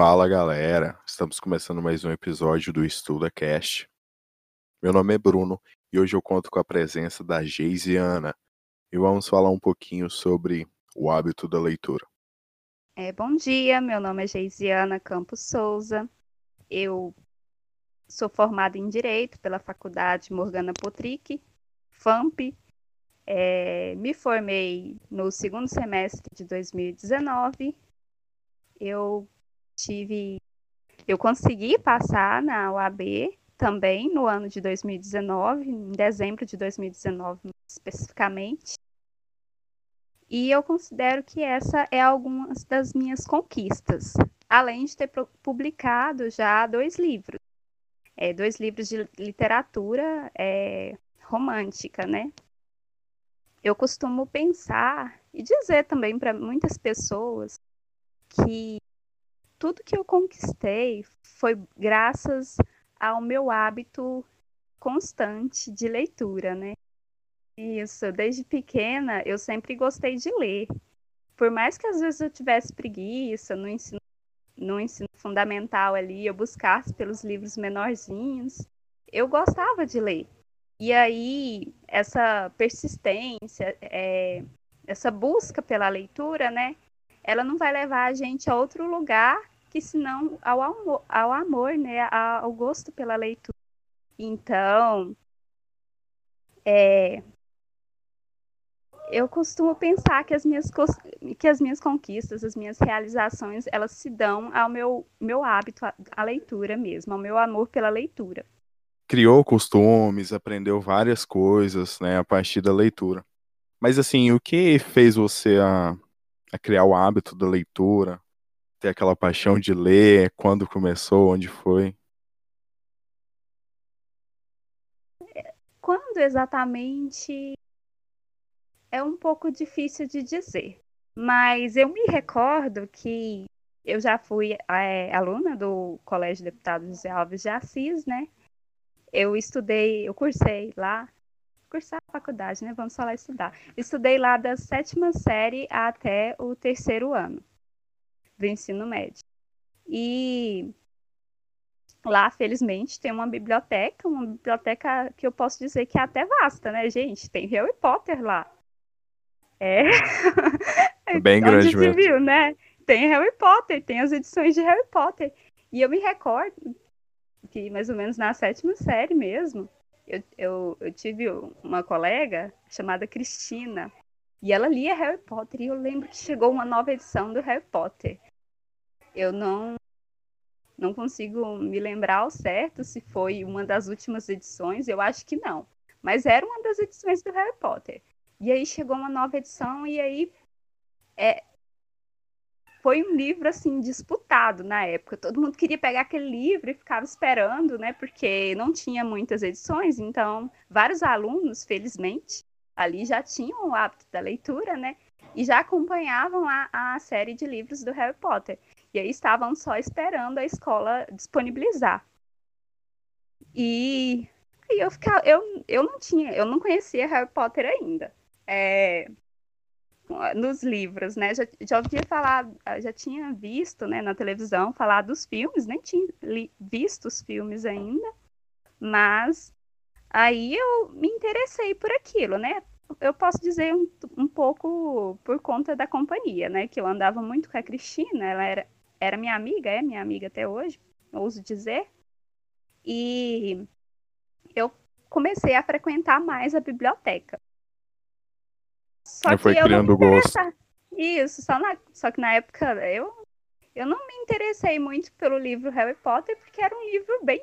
Fala galera, estamos começando mais um episódio do Estuda Cast. Meu nome é Bruno e hoje eu conto com a presença da Geisiana e vamos falar um pouquinho sobre o hábito da leitura. É, bom dia, meu nome é Geisiana Campos Souza, eu sou formada em Direito pela Faculdade Morgana Potric, FAMP, é, me formei no segundo semestre de 2019. Eu tive. Eu consegui passar na UAB também no ano de 2019, em dezembro de 2019 especificamente. E eu considero que essa é algumas das minhas conquistas, além de ter publicado já dois livros. É, dois livros de literatura é, romântica, né? Eu costumo pensar e dizer também para muitas pessoas que tudo que eu conquistei foi graças ao meu hábito constante de leitura, né? Isso, desde pequena eu sempre gostei de ler. Por mais que às vezes eu tivesse preguiça no ensino, no ensino fundamental ali, eu buscasse pelos livros menorzinhos, eu gostava de ler. E aí, essa persistência, é, essa busca pela leitura, né? Ela não vai levar a gente a outro lugar que senão ao amor, ao amor né, ao gosto pela leitura. Então, é, eu costumo pensar que as minhas que as minhas conquistas, as minhas realizações, elas se dão ao meu meu hábito à leitura mesmo, ao meu amor pela leitura. Criou costumes, aprendeu várias coisas, né, a partir da leitura. Mas assim, o que fez você a a criar o hábito da leitura, ter aquela paixão de ler, quando começou, onde foi? Quando exatamente é um pouco difícil de dizer, mas eu me recordo que eu já fui é, aluna do Colégio Deputado José Alves de Assis, né? Eu estudei, eu cursei lá cursar a faculdade, né? Vamos falar estudar. Estudei lá da sétima série até o terceiro ano do ensino médio. E lá, felizmente, tem uma biblioteca, uma biblioteca que eu posso dizer que é até vasta, né, gente? Tem Harry Potter lá. É. Bem grande mesmo. Viu, né? Tem Harry Potter, tem as edições de Harry Potter. E eu me recordo que mais ou menos na sétima série mesmo, eu, eu, eu tive uma colega chamada Cristina, e ela lia Harry Potter, e eu lembro que chegou uma nova edição do Harry Potter. Eu não não consigo me lembrar ao certo se foi uma das últimas edições, eu acho que não. Mas era uma das edições do Harry Potter. E aí chegou uma nova edição e aí é, foi um livro assim disputado na época. Todo mundo queria pegar aquele livro e ficava esperando, né? Porque não tinha muitas edições, então vários alunos, felizmente, ali já tinham o hábito da leitura, né? E já acompanhavam a, a série de livros do Harry Potter. E aí estavam só esperando a escola disponibilizar. E, e eu ficava, eu, eu não tinha, eu não conhecia Harry Potter ainda. É, nos livros, né? Já, já ouvia falar, já tinha visto, né, na televisão falar dos filmes, nem tinha li, visto os filmes ainda, mas aí eu me interessei por aquilo, né? Eu posso dizer um, um pouco por conta da companhia, né? Que eu andava muito com a Cristina, ela era, era minha amiga, é minha amiga até hoje, ouso dizer, e eu comecei a frequentar mais a biblioteca. Só eu que eu criando gosto. Isso, só, na... só que na época eu, eu não me interessei muito pelo livro Harry Potter, porque era um livro bem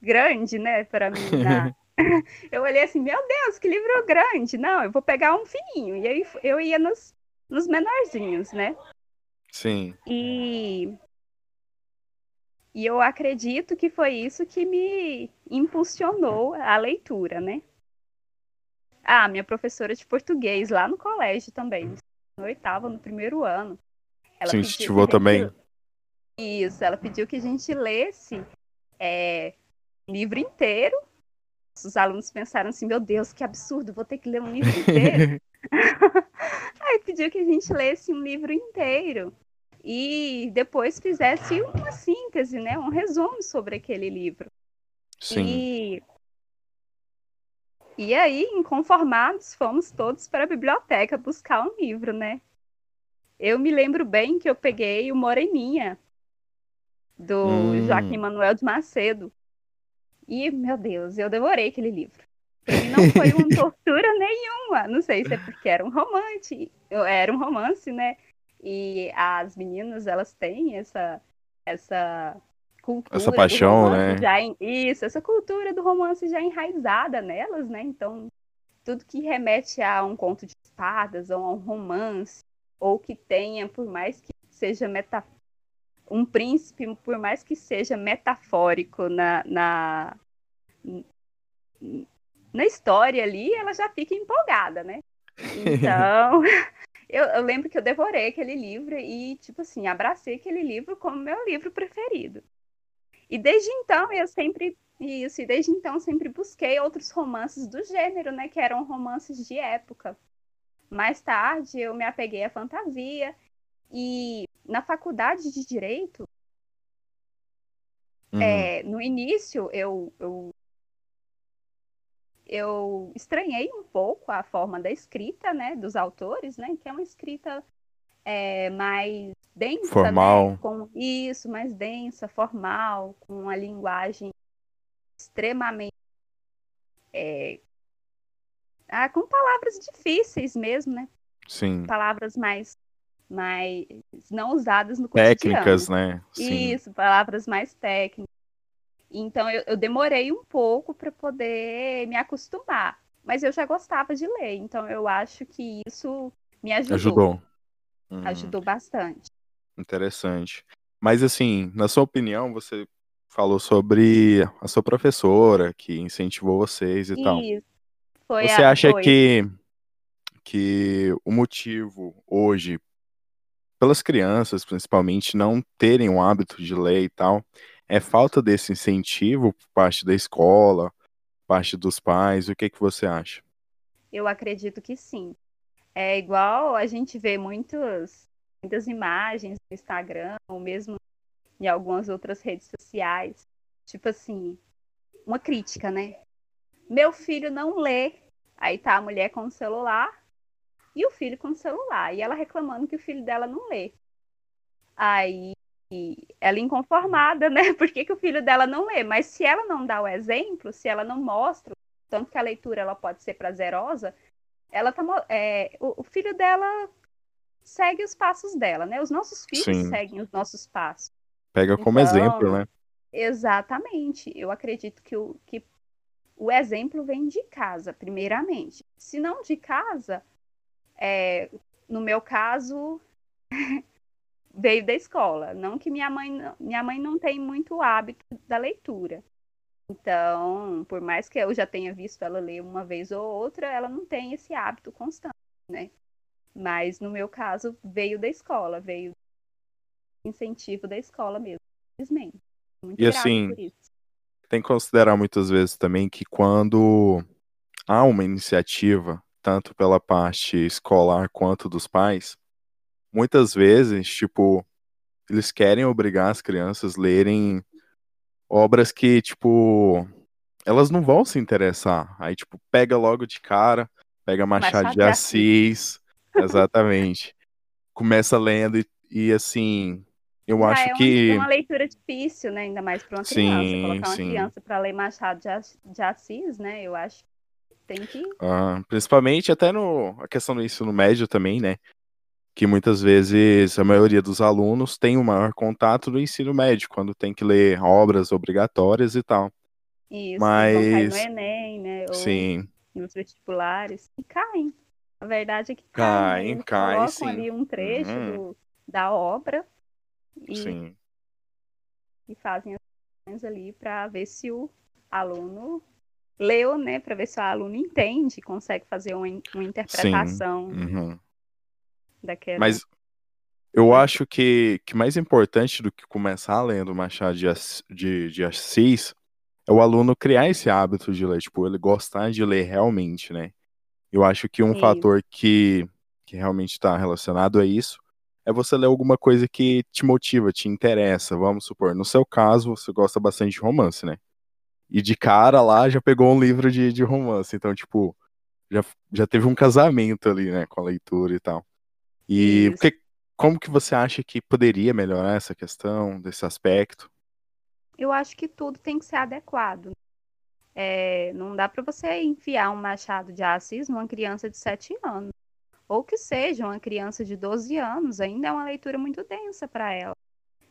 grande, né, para mim. Eu olhei assim, meu Deus, que livro grande! Não, eu vou pegar um fininho. E aí eu ia nos, nos menorzinhos, né? Sim. E, e eu acredito que foi isso que me impulsionou a leitura, né? Ah, minha professora de português lá no colégio também, no oitavo, no primeiro ano. Ela Sim, incentivou gente... também. Isso, ela pediu que a gente lesse é, livro inteiro. Os alunos pensaram assim, meu Deus, que absurdo, vou ter que ler um livro inteiro. Aí pediu que a gente lesse um livro inteiro. e depois fizesse uma síntese, né, um resumo sobre aquele livro. Sim. E, e aí, inconformados, fomos todos para a biblioteca buscar um livro, né? Eu me lembro bem que eu peguei o Moreninha, do Hum. Joaquim Manuel de Macedo. E, meu Deus, eu devorei aquele livro. Pra mim não foi uma tortura nenhuma. Não sei se é porque era um romance, era um romance, né? E as meninas, elas têm essa essa cultura Essa paixão, né? já em- isso, essa cultura do romance já enraizada nelas, né? Então, tudo que remete a um conto de espadas ou a um romance ou que tenha, por mais que seja meta um príncipe, por mais que seja metafórico na, na, na história ali, ela já fica empolgada, né? Então, eu, eu lembro que eu devorei aquele livro e, tipo assim, abracei aquele livro como meu livro preferido. E desde então eu sempre. Isso, e desde então eu sempre busquei outros romances do gênero, né? Que eram romances de época. Mais tarde eu me apeguei à fantasia. E na faculdade de Direito, Uhum. é, no início eu, eu, eu estranhei um pouco a forma da escrita, né, dos autores, né, que é uma escrita é, mais densa, Formal. né, com isso, mais densa, formal, com uma linguagem extremamente é, ah, com palavras difíceis mesmo, né, Sim. palavras mais mais não usadas no cotidiano. Técnicas, né? Sim. Isso, palavras mais técnicas. Então eu, eu demorei um pouco para poder me acostumar, mas eu já gostava de ler, então eu acho que isso me ajudou. Ajudou. Uhum. Ajudou bastante. Interessante. Mas assim, na sua opinião, você falou sobre a sua professora que incentivou vocês e tal. Isso. Foi Você acha que que o motivo hoje pelas crianças, principalmente, não terem o hábito de ler e tal, é falta desse incentivo por parte da escola, parte dos pais? O que que você acha? Eu acredito que sim. É igual a gente vê muitos, muitas imagens no Instagram, ou mesmo em algumas outras redes sociais. Tipo assim, uma crítica, né? Meu filho não lê. Aí tá a mulher com o celular e o filho com o celular. E ela reclamando que o filho dela não lê. Aí ela inconformada, né? Por que, que o filho dela não lê? Mas se ela não dá o exemplo, se ela não mostra tanto que a leitura ela pode ser prazerosa, ela tá, é, o, o filho dela segue os passos dela, né? Os nossos filhos Sim. seguem os nossos passos. Pega como Então, exemplo, né? Exatamente. Eu acredito que o, que o exemplo vem de casa, primeiramente. Se não de casa, é, no meu caso, veio da escola. Não que minha mãe, não- minha mãe não tem muito hábito da leitura. Então, por mais que eu já tenha visto ela ler uma vez ou outra, ela não tem esse hábito constante, né? Mas no meu caso, veio da escola, veio do incentivo da escola mesmo, infelizmente. Muito E assim. Tem que considerar muitas vezes também que quando há uma iniciativa, tanto pela parte escolar quanto dos pais, muitas vezes, tipo, eles querem obrigar as crianças a lerem obras que, tipo, elas não vão se interessar. Aí, tipo, pega logo de cara, pega Machado, Machado de Assis, exatamente. Começa lendo e, e, assim, eu Já acho é uma, que uma leitura difícil, né? Ainda mais para uma Sim, criança. Colocar uma sim. criança para ler Machado de As- de Assis, né? Eu acho que tem que. Ah, principalmente até no a questão do ensino médio também, né? Que muitas vezes a maioria dos alunos tem o maior contato no ensino médio, quando tem que ler obras obrigatórias e tal. Isso, vão cair no Mas, Enem, né? Ou sim, nos vestibulares. E caem. A verdade é que caem. né? caem, Eles caem colocam sim. ali um trecho Uhum, do- da obra e, sim. e fazem as questões ali para ver se o aluno leu, né? Para ver se o aluno entende, consegue fazer uma, uma interpretação uhum. daquela. Mas eu acho que, que mais importante do que começar lendo Machado de, de, de Assis é o aluno criar esse hábito de ler, tipo, ele gostar de ler realmente, né? Eu acho que um Sim. fator que, que realmente está relacionado a isso é você ler alguma coisa que te motiva, te interessa. Vamos supor, no seu caso, você gosta bastante de romance, né? E de cara lá já pegou um livro de, de romance. Então, tipo, já, já teve um casamento ali, né, com a leitura e tal. E como que você acha que poderia melhorar essa questão, desse aspecto? Eu acho que tudo tem que ser adequado. É, não dá para você enfiar um machado de Assis numa criança de 7 anos. Ou que seja uma criança de 12 anos, ainda é uma leitura muito densa para ela.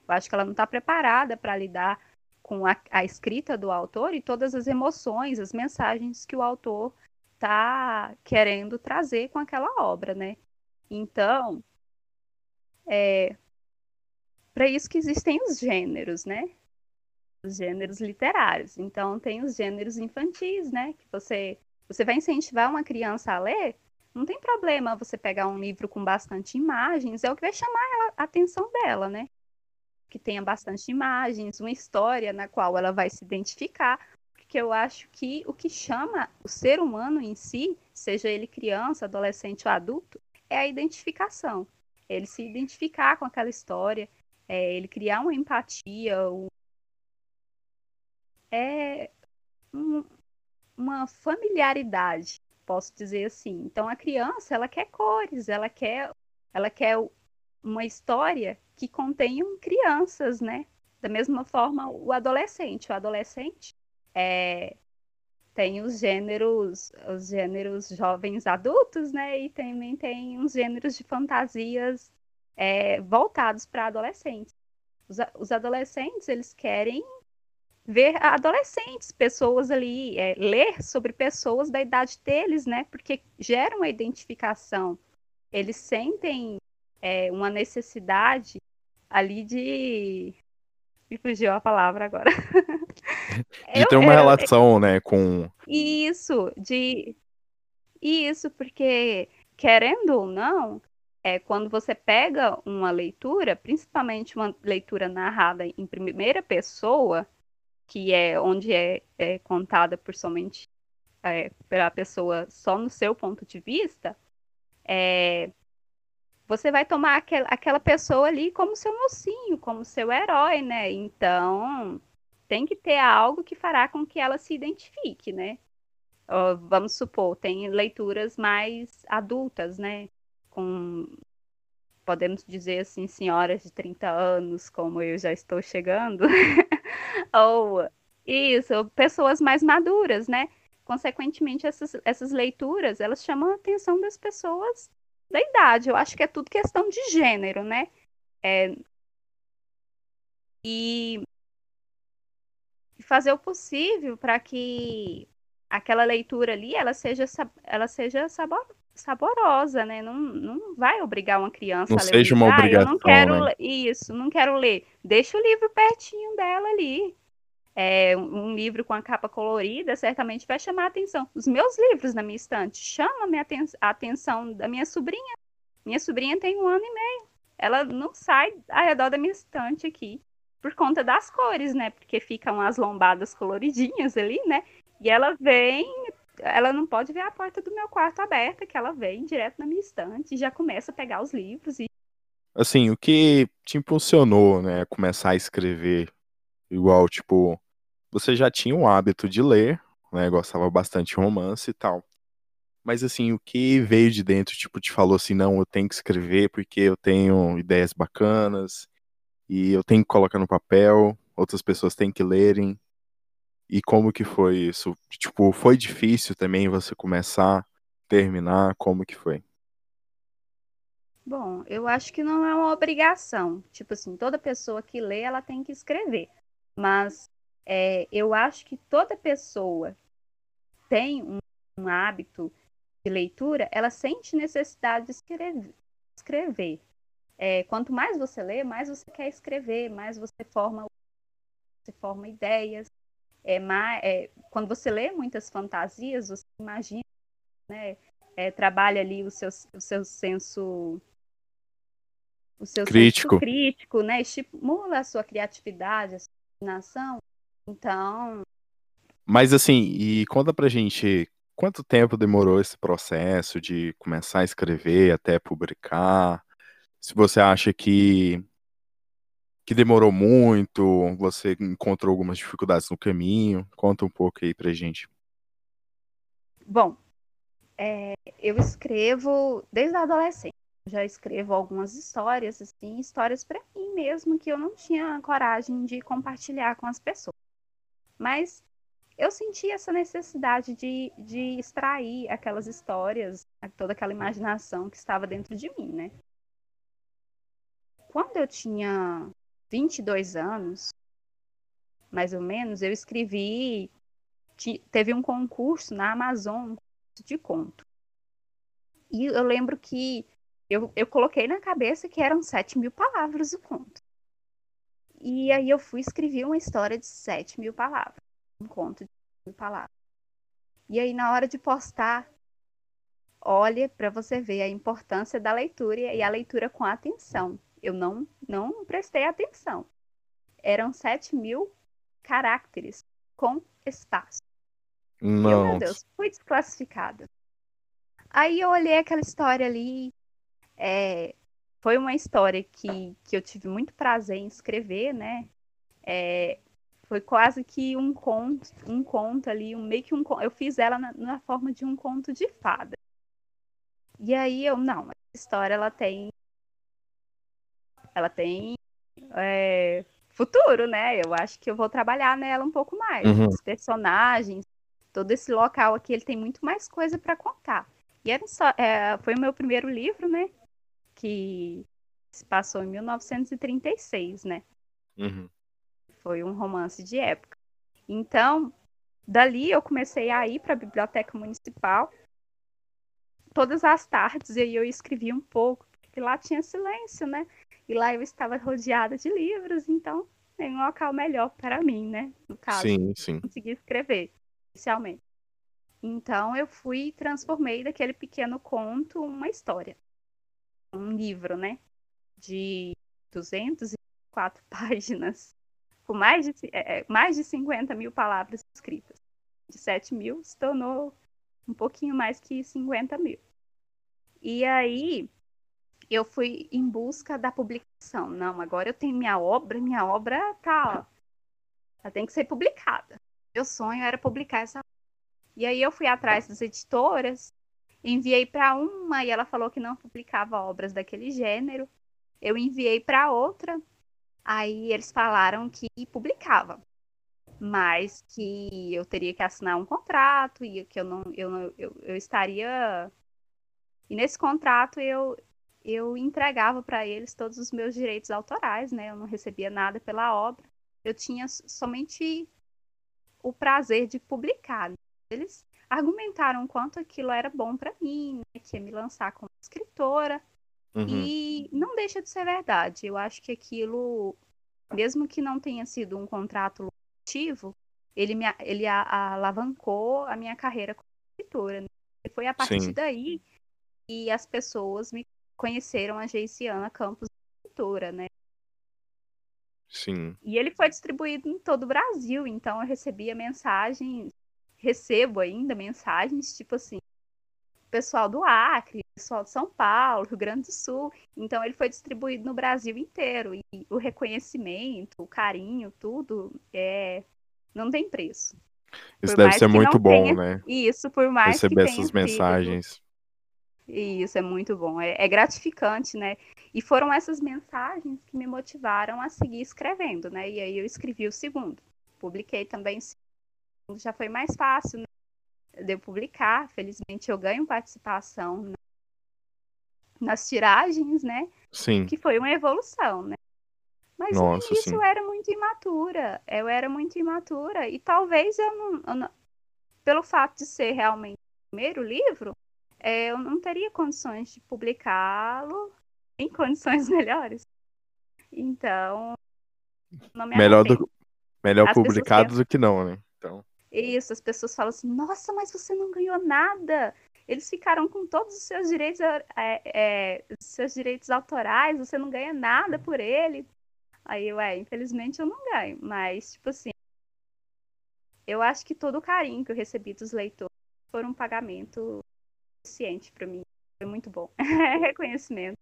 Eu acho que ela não está preparada para lidar com a, a, escrita do autor e todas as emoções, as mensagens que o autor está querendo trazer com aquela obra, né? Então, é para isso que existem os gêneros, né? Os gêneros literários. Então, tem os gêneros infantis, né? Que você, você vai incentivar uma criança a ler, não tem problema você pegar um livro com bastante imagens, é o que vai chamar a atenção dela, né? Que tenha bastante imagens, uma história na qual ela vai se identificar, porque eu acho que o que chama o ser humano em si, seja ele criança, adolescente ou adulto, é a identificação. Ele se identificar com aquela história, é ele criar uma empatia, um... é um, uma familiaridade posso dizer assim. Então a criança, ela quer cores, ela quer ela quer uma história que contenham crianças, né? Da mesma forma o adolescente, o adolescente é, tem os gêneros, os gêneros jovens adultos, né? E também tem uns gêneros de fantasias é, voltados para adolescentes. Os, os adolescentes, eles querem ver adolescentes, pessoas ali, é, ler sobre pessoas da idade deles, né? Porque gera uma identificação. Eles sentem é, uma necessidade ali de. Me fugiu a palavra agora. de ter uma eu, relação, eu... né, com. Isso, de. Isso, porque, querendo ou não, é, quando você pega uma leitura, principalmente uma leitura narrada em primeira pessoa, que é onde é, é contada por somente é, pela pessoa só no seu ponto de vista, é, você vai tomar aquel, aquela pessoa ali como seu mocinho, como seu herói, né? Então tem que ter algo que fará com que ela se identifique, né? vamos supor, tem leituras mais adultas, né? Com podemos dizer assim, senhoras de 30 anos, como eu já estou chegando, ou isso, pessoas mais maduras, né? Consequentemente, essas, essas leituras, elas chamam a atenção das pessoas da idade. Eu acho que é tudo questão de gênero, né? É... E fazer o possível para que aquela leitura ali ela seja ela seja sabor, saborosa, né? Não, não vai obrigar uma criança não a ler. Seja uma obrigação, ah, eu não quero né? isso, não quero ler. Deixa o livro pertinho dela ali. É, um livro com a capa colorida certamente vai chamar a atenção. Os meus livros na minha estante chamam a atenção da minha sobrinha. Minha sobrinha tem um ano e meio. Ela não sai ao redor da minha estante aqui por conta das cores, né? Porque ficam as lombadas coloridinhas ali, né? E ela vem ela não pode ver a porta do meu quarto aberta, que ela vem direto na minha estante e já começa a pegar os livros. E... Assim, o que te impulsionou, né, começar a escrever? Igual, tipo, você já tinha um hábito de ler, né, gostava bastante de romance e tal. Mas assim, o que veio de dentro, tipo, te falou assim, não, eu tenho que escrever porque eu tenho ideias bacanas e eu tenho que colocar no papel, outras pessoas têm que lerem. E como que foi isso? Tipo, foi difícil também você começar, terminar? Como que foi? Bom, eu acho que não é uma obrigação. Tipo assim, toda pessoa que lê, ela tem que escrever. Mas é, eu acho que toda pessoa tem um, um, hábito de leitura, ela sente necessidade de escrever. escrever. É, quanto mais você lê, mais você quer escrever, mais você forma, você forma ideias é, mais, é, quando você lê muitas fantasias, você imagina, né, é, trabalha ali o seu, o seu senso o seu crítico. crítico, né, estimula a sua criatividade, a sua imaginação. Então. Mas assim, e conta pra gente quanto tempo demorou esse processo de começar a escrever até publicar? se você acha que que demorou muito, você encontrou algumas dificuldades no caminho. Conta um pouco aí pra gente. Bom, é, eu escrevo desde a adolescência. Já escrevo algumas histórias, assim, histórias para mim mesmo que eu não tinha coragem de compartilhar com as pessoas. Mas eu senti essa necessidade de, de extrair aquelas histórias, toda aquela imaginação que estava dentro de mim, né? Quando eu tinha 22 anos, mais ou menos, eu escrevi. Teve um concurso na Amazon de conto. E eu lembro que eu, eu coloquei na cabeça que eram 7 mil palavras o conto. E aí eu fui escrever uma história de 7 mil palavras. Um conto de 7 mil palavras. E aí, na hora de postar, olha para você ver a importância da leitura e a leitura com atenção. Eu não, não prestei atenção. Eram 7 mil caracteres com espaço. Não. Eu, meu Deus, fui desclassificada. Aí eu olhei aquela história ali. É, foi uma história que, que eu tive muito prazer em escrever, né? É, foi quase que um conto, um conto ali, um meio que um Eu fiz ela na, na forma de um conto de fada. E aí eu, não, essa história ela tem ela tem é, futuro, né? Eu acho que eu vou trabalhar nela um pouco mais. Uhum. Os personagens, todo esse local aqui, ele tem muito mais coisa para contar. E era só, é, foi o meu primeiro livro, né? Que se passou em 1936, né? Uhum. Foi um romance de época. Então, dali eu comecei a ir para a biblioteca municipal todas as tardes e aí eu escrevia um pouco, porque lá tinha silêncio, né? E lá eu estava rodeada de livros, então tem um local melhor para mim, né? No caso, sim, sim. conseguir escrever, inicialmente. Então eu fui transformei daquele pequeno conto uma história. Um livro, né? De 204 páginas, com mais de, é, mais de 50 mil palavras escritas. De 7 mil se tornou um pouquinho mais que 50 mil. E aí eu fui em busca da publicação. Não, agora eu tenho minha obra, minha obra tá, ó, ela tem que ser publicada. Meu sonho era publicar essa. E aí eu fui atrás das editoras, enviei para uma e ela falou que não publicava obras daquele gênero. Eu enviei para outra, aí eles falaram que publicava, mas que eu teria que assinar um contrato e que eu não, eu, eu, eu estaria e nesse contrato eu, eu entregava para eles todos os meus direitos autorais, né? Eu não recebia nada pela obra. Eu tinha somente o prazer de publicar. Eles argumentaram quanto aquilo era bom para mim, né? que ia me lançar como escritora. Uhum. E não deixa de ser verdade. Eu acho que aquilo, mesmo que não tenha sido um contrato lucrativo, ele me ele a, a, alavancou a minha carreira como escritora. Né? E foi a partir Sim. daí que as pessoas me conheceram a Geiciana Campos Pintura, né? Sim. E ele foi distribuído em todo o Brasil, então eu recebia mensagens, recebo ainda mensagens, tipo assim, pessoal do Acre, pessoal de São Paulo, Rio Grande do Sul. Então ele foi distribuído no Brasil inteiro e o reconhecimento, o carinho, tudo é não tem preço. Isso Por deve ser muito bom, tenha- né? Isso, por mais Receber que essas sido- mensagens. Isso é muito bom, é, é gratificante, né? E foram essas mensagens que me motivaram a seguir escrevendo, né? E aí eu escrevi o segundo. Publiquei também o segundo, já foi mais fácil, né? De eu publicar. Felizmente eu ganho participação na- nas tiragens, né? Sim. Que foi uma evolução, né? Mas Nossa, no início sim. eu era muito imatura. Eu era muito imatura. E talvez eu não, eu não- Pelo fato de ser realmente o primeiro livro, é, eu não teria condições de publicá-lo em condições melhores. Então. Melhor, do, melhor As publicado do que não, né? Então, Isso, as pessoas falam assim: nossa, mas você não ganhou nada. Eles ficaram com todos os seus direitos, é, é, seus direitos autorais, você não ganha nada por ele. Aí, ué, infelizmente eu não ganho. Mas, tipo assim, eu acho que todo o carinho que eu recebi dos leitores foi um pagamento suficiente para mim. Foi muito bom. Reconhecimento.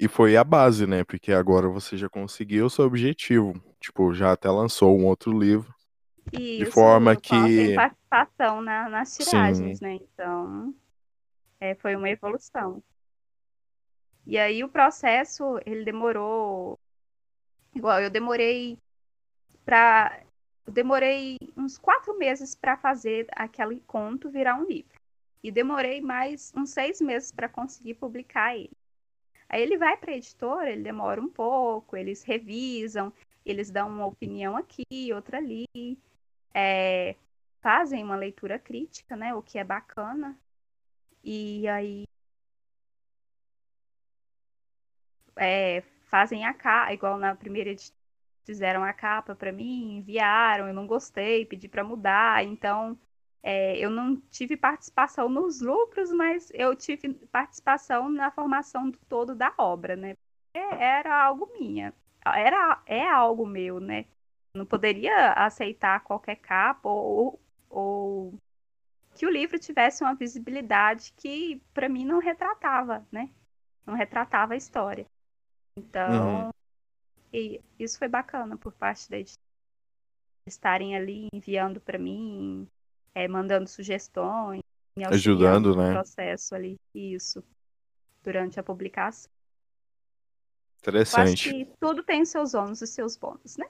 E foi a base, né? Porque agora você já conseguiu o seu objetivo. Tipo, já até lançou um outro livro. Isso, de forma que. participação na- nas tiragens, Sim. né? Então, é, foi uma evolução. E aí o processo, ele demorou, igual eu demorei para, demorei uns quatro meses para fazer aquele conto virar um livro. E demorei mais uns seis meses para conseguir publicar ele. Aí ele vai para a editora, ele demora um pouco, eles revisam, eles dão uma opinião aqui, outra ali, é, fazem uma leitura crítica, né? O que é bacana. E aí é, fazem a capa, igual na primeira edição, fizeram a capa para mim, enviaram, eu não gostei, pedi para mudar, então é, eu não tive participação nos lucros, mas eu tive participação na formação do todo da obra, né? É, Era algo minha, era é algo meu, né? Não poderia aceitar qualquer capa ou, ou que o livro tivesse uma visibilidade que para mim não retratava, né? Não retratava a história. Então, Uhum. e isso foi bacana por parte da editora. Estarem ali enviando para mim, é, mandando sugestões, me Ajudando, no né? processo ali, isso, durante a publicação. Eu acho Interessante. que tudo tem os seus ônus e seus bônus, né?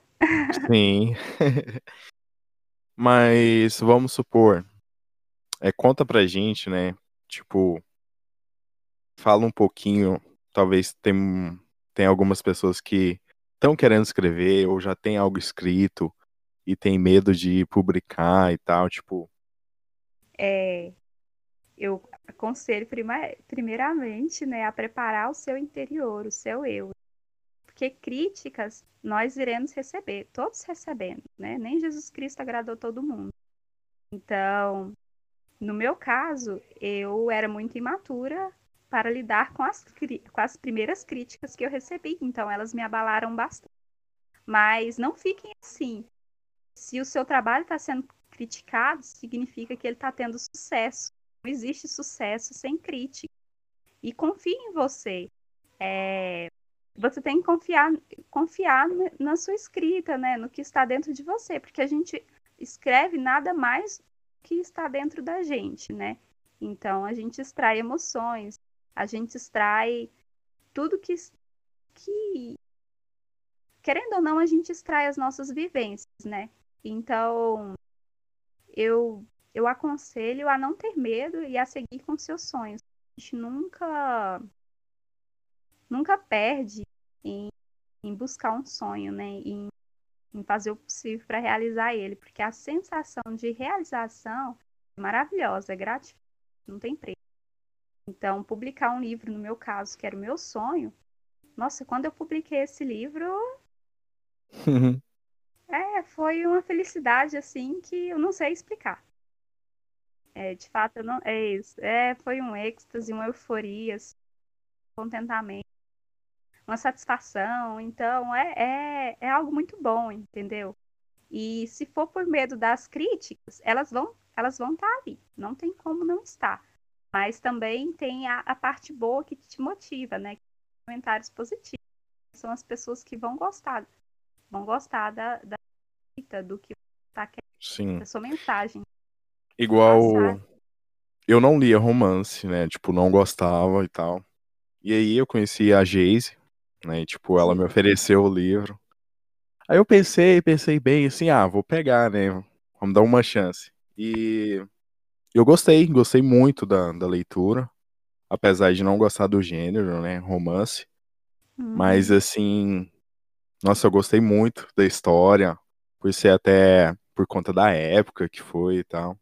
Sim. Mas vamos supor, é, conta pra gente, né? Tipo, fala um pouquinho, talvez tem, tem algumas pessoas que estão querendo escrever ou já tem algo escrito e tem medo de publicar e tal, tipo, É, eu aconselho prima- primeiramente, né, a preparar o seu interior, o seu eu. Porque críticas nós iremos receber, todos recebemos, né? Nem Jesus Cristo agradou todo mundo. Então, no meu caso, eu era muito imatura para lidar com as, com as primeiras críticas que eu recebi, então elas me abalaram bastante. Mas não fiquem assim. Se o seu trabalho está sendo criticado, significa que ele está tendo sucesso. Não existe sucesso sem crítica. E confie em você. É, você tem que confiar, confiar na- sua escrita, né? No que está dentro de você, porque a gente escreve nada mais que está dentro da gente, né? Então a gente extrai emoções, a gente extrai tudo que, que querendo ou não, a gente extrai as nossas vivências, né? Então, eu, eu aconselho a não ter medo e a seguir com seus sonhos. A gente nunca, nunca perde em, em buscar um sonho, né? Em, em fazer o possível para realizar ele, porque a sensação de realização é maravilhosa, é gratificante, não tem preço. Então, publicar um livro, no meu caso, que era o meu sonho, nossa, quando eu publiquei esse livro, é, foi uma felicidade assim que eu não sei explicar. É, de fato, não, é isso. É, foi um êxtase, uma euforia, assim, contentamento, uma satisfação. Então, é, é, é algo muito bom, entendeu? E se for por medo das críticas, elas vão elas vão estar ali. Não tem como não estar. Mas também tem a, a parte boa que te motiva, né? Comentários positivos. São as pessoas que vão gostar vão gostar da, da do que tá querendo, sim. da sua mensagem. Igual Passar. eu não lia romance, né? Tipo, não gostava e tal. E aí eu conheci a Geise, né? E, tipo, ela me ofereceu o livro. Aí eu pensei, pensei bem assim, ah, vou pegar, né? Vamos dar uma chance. E eu gostei, gostei muito da, da leitura, apesar de não gostar do gênero, né? Romance. Mas Uhum. assim, nossa, eu gostei muito da história, por ser até por conta da época que foi e tal.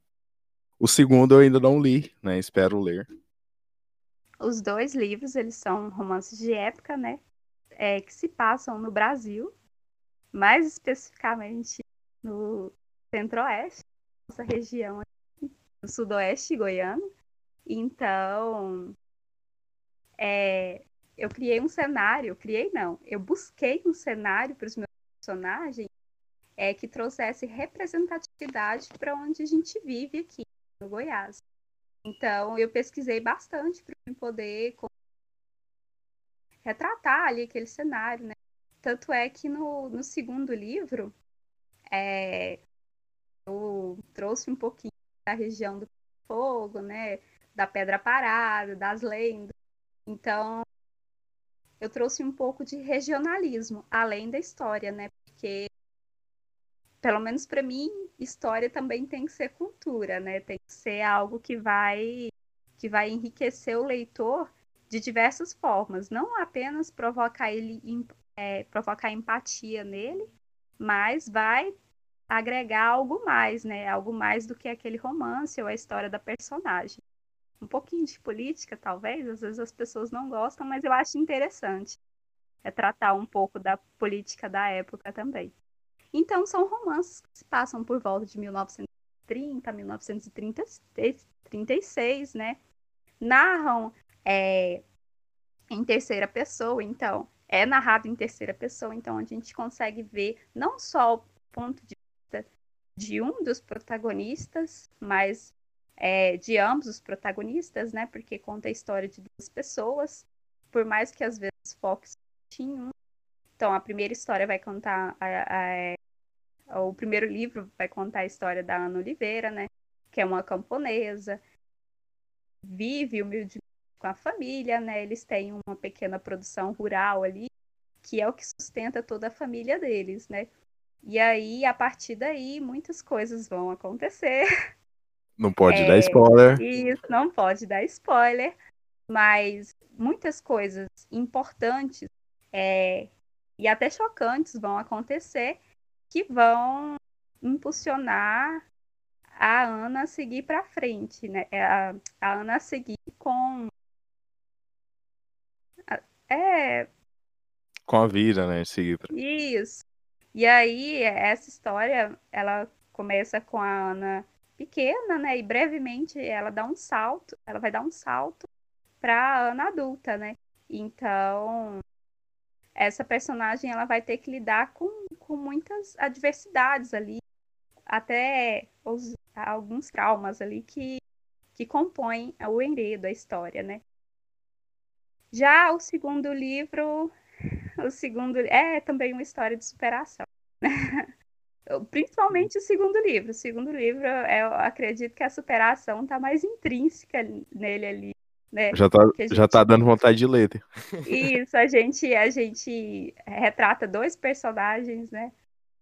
O segundo eu ainda não li, né? Espero ler. Os dois livros, eles são romances de época, né? É, que se passam no Brasil, mais especificamente no centro-oeste, nossa região no sudoeste goiano. Então, é, eu criei um cenário, criei não, eu busquei um cenário para os meus personagens é, que trouxesse representatividade para onde a gente vive aqui, no Goiás. Então, eu pesquisei bastante para poder retratar ali aquele cenário, né? Tanto é que no, no segundo livro, é, eu trouxe um pouquinho da região do fogo, né? Da pedra parada, das lendas. Então, eu trouxe um pouco de regionalismo, além da história, né? Porque, pelo menos para mim, história também tem que ser cultura, né? Tem que ser algo que vai que vai enriquecer o leitor de diversas formas, não apenas provocar ele é, provocar empatia nele, mas vai agregar algo mais, né? Algo mais do que aquele romance ou a história da personagem. Um pouquinho de política, talvez, às vezes as pessoas não gostam, mas eu acho interessante. É tratar um pouco da política da época também. Então, são romances que se passam por volta de 1930, 1936, né? Narram é, em terceira pessoa, então, é narrado em terceira pessoa, então a gente consegue ver não só o ponto de vista de um dos protagonistas, mas é, de ambos os protagonistas, né? Porque conta a história de duas pessoas, por mais que às vezes foque em um. Então, a primeira história vai contar a, a, a, o primeiro livro vai contar a história da Ana Oliveira, né? Que é uma camponesa, vive humildemente com a família, né? Eles têm uma pequena produção rural ali, que é o que sustenta toda a família deles, né? E aí, a partir daí, muitas coisas vão acontecer. Não pode é, dar spoiler. Isso, não pode dar spoiler. Mas muitas coisas importantes é, e até chocantes vão acontecer que vão impulsionar a Ana a seguir para frente, né? É, a, a Ana a seguir com é. Com a vida, né? Seguir pra... Isso. E aí, essa história, ela começa com a Ana pequena, né? E brevemente ela dá um salto, ela vai dar um salto pra Ana adulta, né? Então, essa personagem ela vai ter que lidar com, com muitas adversidades ali, até os, alguns traumas ali que, que compõem o enredo, a história, né? Já o segundo livro, o segundo é também uma história de superação. Principalmente o segundo livro. O segundo livro, eu acredito que a superação está mais intrínseca nele ali. Né? Já tá, gente... já tá dando vontade de ler. Isso, a gente, a gente retrata dois personagens, né?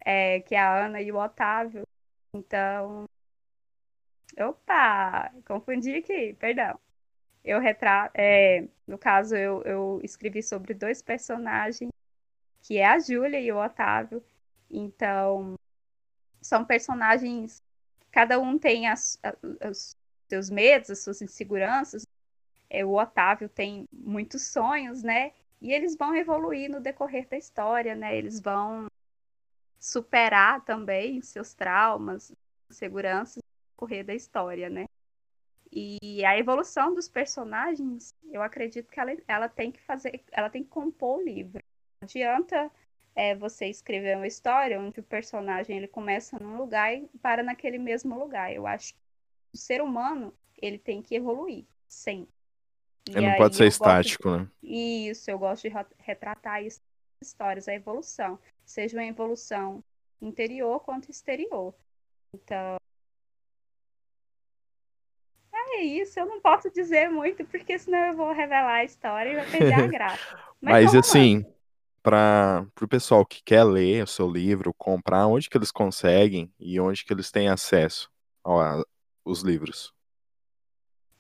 É, que é a Ana e o Otávio. Então. Opa! Confundi aqui, perdão eu retrato, é, no caso, eu, eu escrevi sobre dois personagens, que é a Júlia e o Otávio. Então, são personagens, cada um tem as, os seus medos, as suas inseguranças. É, o Otávio tem muitos sonhos, né? E eles vão evoluir no decorrer da história, né? Eles vão superar também seus traumas, inseguranças no decorrer da história, né? E a evolução dos personagens, eu acredito que ela, ela tem que fazer, ela tem que compor o livro. Não adianta é, você escrever uma história onde o personagem ele começa num lugar e para naquele mesmo lugar. Eu acho que o ser humano ele tem que evoluir sempre. Ele não pode ser estático, de... né? Isso, eu gosto de retratar isso histórias, a evolução. Seja uma evolução interior quanto exterior. Então, é isso, eu não posso dizer muito, porque senão eu vou revelar a história e vai perder a graça. Mas, Mas assim, para o pessoal que quer ler o seu livro, comprar, onde que eles conseguem e onde que eles têm acesso aos livros?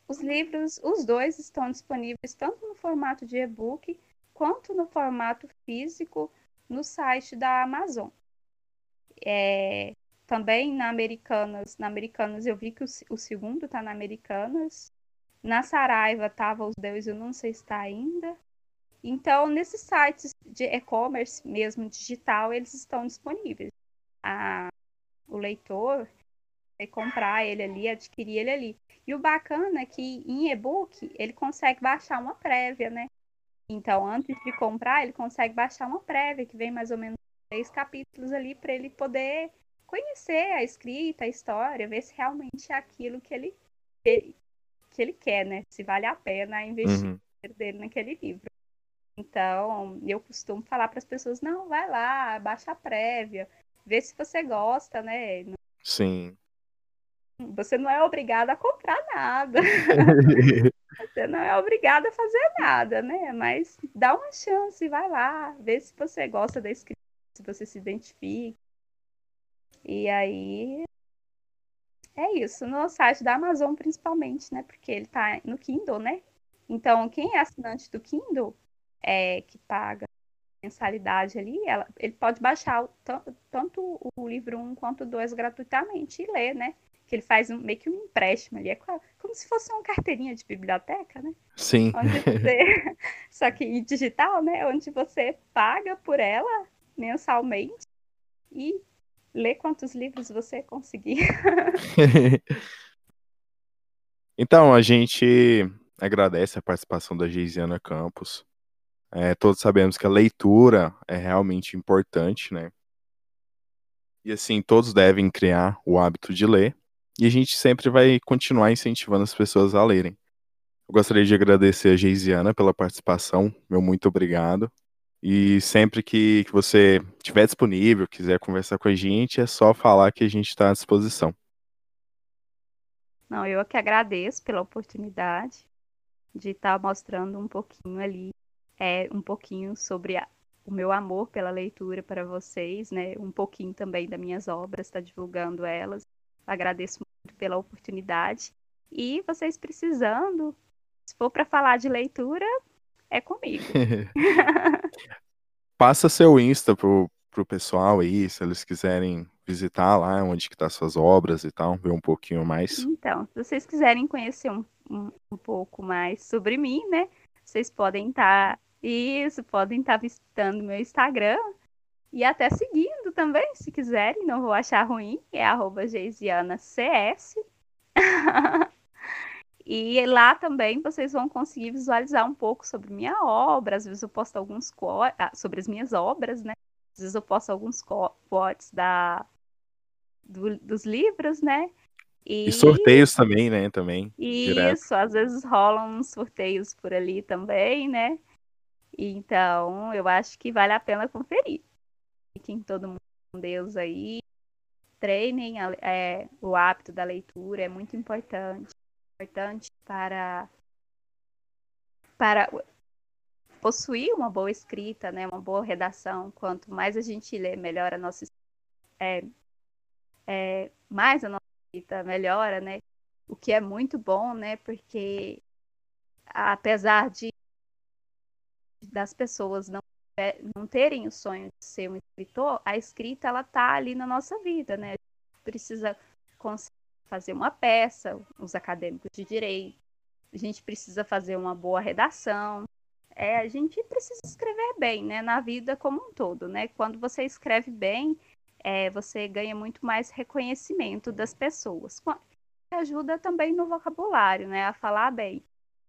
Os livros, os dois estão disponíveis tanto no formato de e-book quanto no formato físico no site da Amazon. É, também na Americanas, na Americanas eu vi que o, o segundo tá na Americanas. Na Saraiva tava os dois, eu não sei se está ainda. Então, nesses sites de e-commerce mesmo digital, eles estão disponíveis. A, o leitor vai comprar ele ali, adquirir ele ali. E o bacana é que em e-book ele consegue baixar uma prévia, né? Então, antes de comprar, ele consegue baixar uma prévia, que vem mais ou menos três capítulos ali, para ele poder conhecer a escrita, a história, ver se realmente é aquilo que ele, que ele quer, né? Se vale a pena investir uhum. dele naquele livro. Então, eu costumo falar para as pessoas: não, vai lá, baixa a prévia, vê se você gosta, né? Sim. Você não é obrigado a comprar nada. você não é obrigado a fazer nada, né? Mas dá uma chance, vai lá, vê se você gosta da escrita, se você se identifica. E aí é isso, no site da Amazon principalmente, né? Porque ele tá no Kindle, né? Então, quem é assinante do Kindle, é, que paga mensalidade ali, ela, ele pode baixar o, tanto o livro 1 quanto o 2 gratuitamente e ler, né? Que ele faz um, meio que um empréstimo ali. É como se fosse uma carteirinha de biblioteca, né? Sim. Onde você... Só que digital, né? Onde você paga por ela mensalmente e lê quantos livros você conseguir. então, a gente agradece a participação da Geisiana Campos. É, todos sabemos que a leitura é realmente importante, né? E assim, todos devem criar o hábito de ler. E a gente sempre vai continuar incentivando as pessoas a lerem. Eu gostaria de agradecer a Geisiana pela participação. Meu muito obrigado. E sempre que, que você estiver disponível, quiser conversar com a gente, é só falar que a gente está à disposição. Não, eu que agradeço pela oportunidade de estar tá mostrando um pouquinho ali, é, um pouquinho sobre a, o meu amor pela leitura para vocês, né? Um pouquinho também das minhas obras, está divulgando elas. Agradeço muito pela oportunidade. E vocês precisando, se for para falar de leitura, é comigo. Passa seu Insta pro, pro pessoal aí, se eles quiserem visitar lá onde que tá suas obras e tal, ver um pouquinho mais. Então, se vocês quiserem conhecer um, um, um pouco mais sobre mim, né? Vocês podem estar. Tá, isso, podem estar tá visitando meu Instagram e até seguindo também, se quiserem, não vou achar ruim, é arroba geisianacs. E lá também vocês vão conseguir visualizar um pouco sobre minha obra. Às vezes eu posto alguns ah, sobre as minhas obras, né? Às vezes eu posto alguns quotes da do, dos livros, né? E... e, sorteios também, né? Também. Isso, direto. às vezes rolam uns sorteios por ali também, né? Então, eu acho que vale a pena conferir. Fiquem todo mundo com Deus aí. Treinem é, o hábito da leitura, é muito importante importante para para possuir uma boa escrita, né, uma boa redação. Quanto mais a gente lê, melhor a nossa é, é, mais a nossa escrita melhora, né? O que é muito bom, né? Porque apesar de das pessoas não não terem o sonho de ser um escritor, a escrita ela tá ali na nossa vida, né? precisa conseguir fazer uma peça, os acadêmicos de direito, a gente precisa fazer uma boa redação, é, a gente precisa escrever bem, né, na vida como um todo, né? Quando você escreve bem, é, você ganha muito mais reconhecimento das pessoas. Ajuda também no vocabulário, né, a falar bem.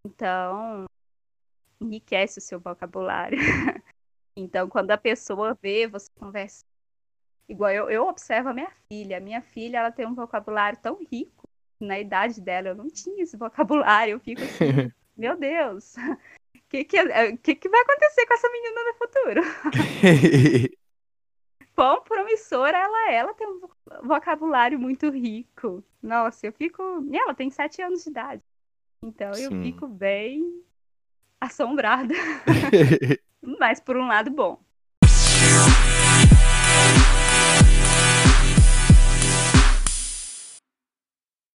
Então, enriquece o seu vocabulário. então, quando a pessoa vê você conversa Igual eu, eu observo a minha filha. Minha filha, ela tem um vocabulário tão rico. Na idade dela, eu não tinha esse vocabulário. Eu fico assim, meu Deus, o que, que, é, que, que vai acontecer com essa menina no futuro? Quão promissora ela é. Ela tem um vocabulário muito rico. Nossa, eu fico. Ela tem sete anos de idade. Então eu fico bem assombrada. Mas por um lado bom